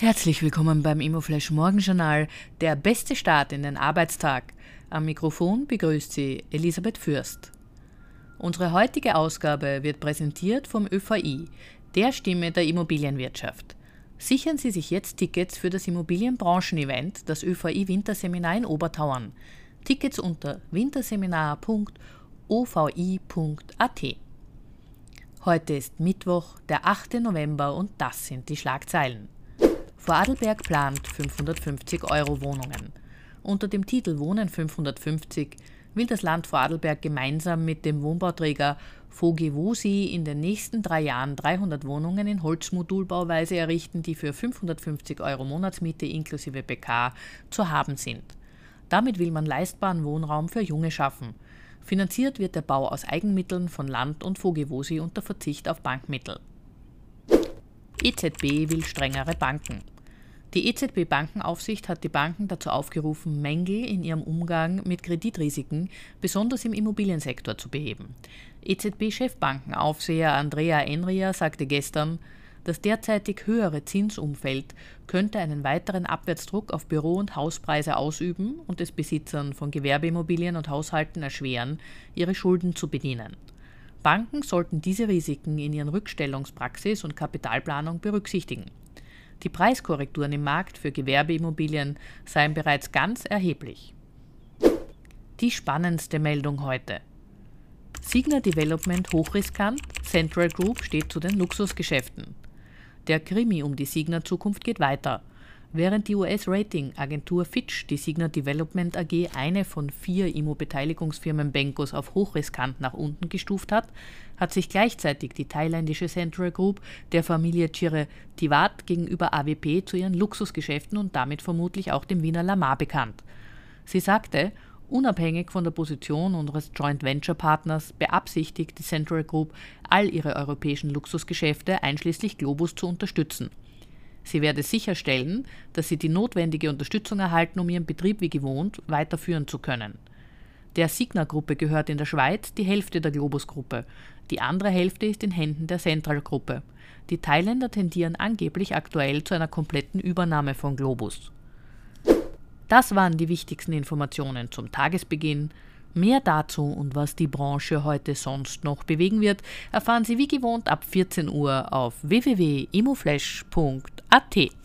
Herzlich willkommen beim Immoflash Morgenjournal, der beste Start in den Arbeitstag. Am Mikrofon begrüßt Sie Elisabeth Fürst. Unsere heutige Ausgabe wird präsentiert vom ÖVI, der Stimme der Immobilienwirtschaft. Sichern Sie sich jetzt Tickets für das Immobilienbranchen-Event, das ÖVI Winterseminar in Obertauern. Tickets unter winterseminar.ovi.at. Heute ist Mittwoch, der 8. November und das sind die Schlagzeilen. Vorarlberg plant 550 Euro Wohnungen. Unter dem Titel Wohnen 550 will das Land Vorarlberg gemeinsam mit dem Wohnbauträger Vogewosi in den nächsten drei Jahren 300 Wohnungen in Holzmodulbauweise errichten, die für 550 Euro Monatsmiete inklusive BK zu haben sind. Damit will man leistbaren Wohnraum für Junge schaffen. Finanziert wird der Bau aus Eigenmitteln von Land und Vogewosi unter Verzicht auf Bankmittel. EZB will strengere Banken. Die EZB-Bankenaufsicht hat die Banken dazu aufgerufen, Mängel in ihrem Umgang mit Kreditrisiken, besonders im Immobiliensektor, zu beheben. EZB-Chefbankenaufseher Andrea Enria sagte gestern, das derzeitig höhere Zinsumfeld könnte einen weiteren Abwärtsdruck auf Büro- und Hauspreise ausüben und es Besitzern von Gewerbeimmobilien und Haushalten erschweren, ihre Schulden zu bedienen. Banken sollten diese Risiken in ihren Rückstellungspraxis und Kapitalplanung berücksichtigen. Die Preiskorrekturen im Markt für Gewerbeimmobilien seien bereits ganz erheblich. Die spannendste Meldung heute. Signa Development hochriskant, Central Group steht zu den Luxusgeschäften. Der Krimi um die Signa Zukunft geht weiter. Während die US-Rating-Agentur Fitch die Signa Development AG eine von vier Immo-Beteiligungsfirmen Benkos auf hochriskant nach unten gestuft hat, hat sich gleichzeitig die thailändische Central Group der Familie Chire Tivat gegenüber AWP zu ihren Luxusgeschäften und damit vermutlich auch dem Wiener Lamar bekannt. Sie sagte, unabhängig von der Position unseres Joint Venture Partners beabsichtigt die Central Group, all ihre europäischen Luxusgeschäfte einschließlich Globus zu unterstützen. Sie werde sicherstellen, dass sie die notwendige Unterstützung erhalten, um ihren Betrieb wie gewohnt weiterführen zu können. Der Signa-Gruppe gehört in der Schweiz die Hälfte der Globus-Gruppe. Die andere Hälfte ist in Händen der Central-Gruppe. Die Thailänder tendieren angeblich aktuell zu einer kompletten Übernahme von Globus. Das waren die wichtigsten Informationen zum Tagesbeginn. Mehr dazu und was die Branche heute sonst noch bewegen wird, erfahren Sie wie gewohnt ab 14 Uhr auf www.imoflash.at.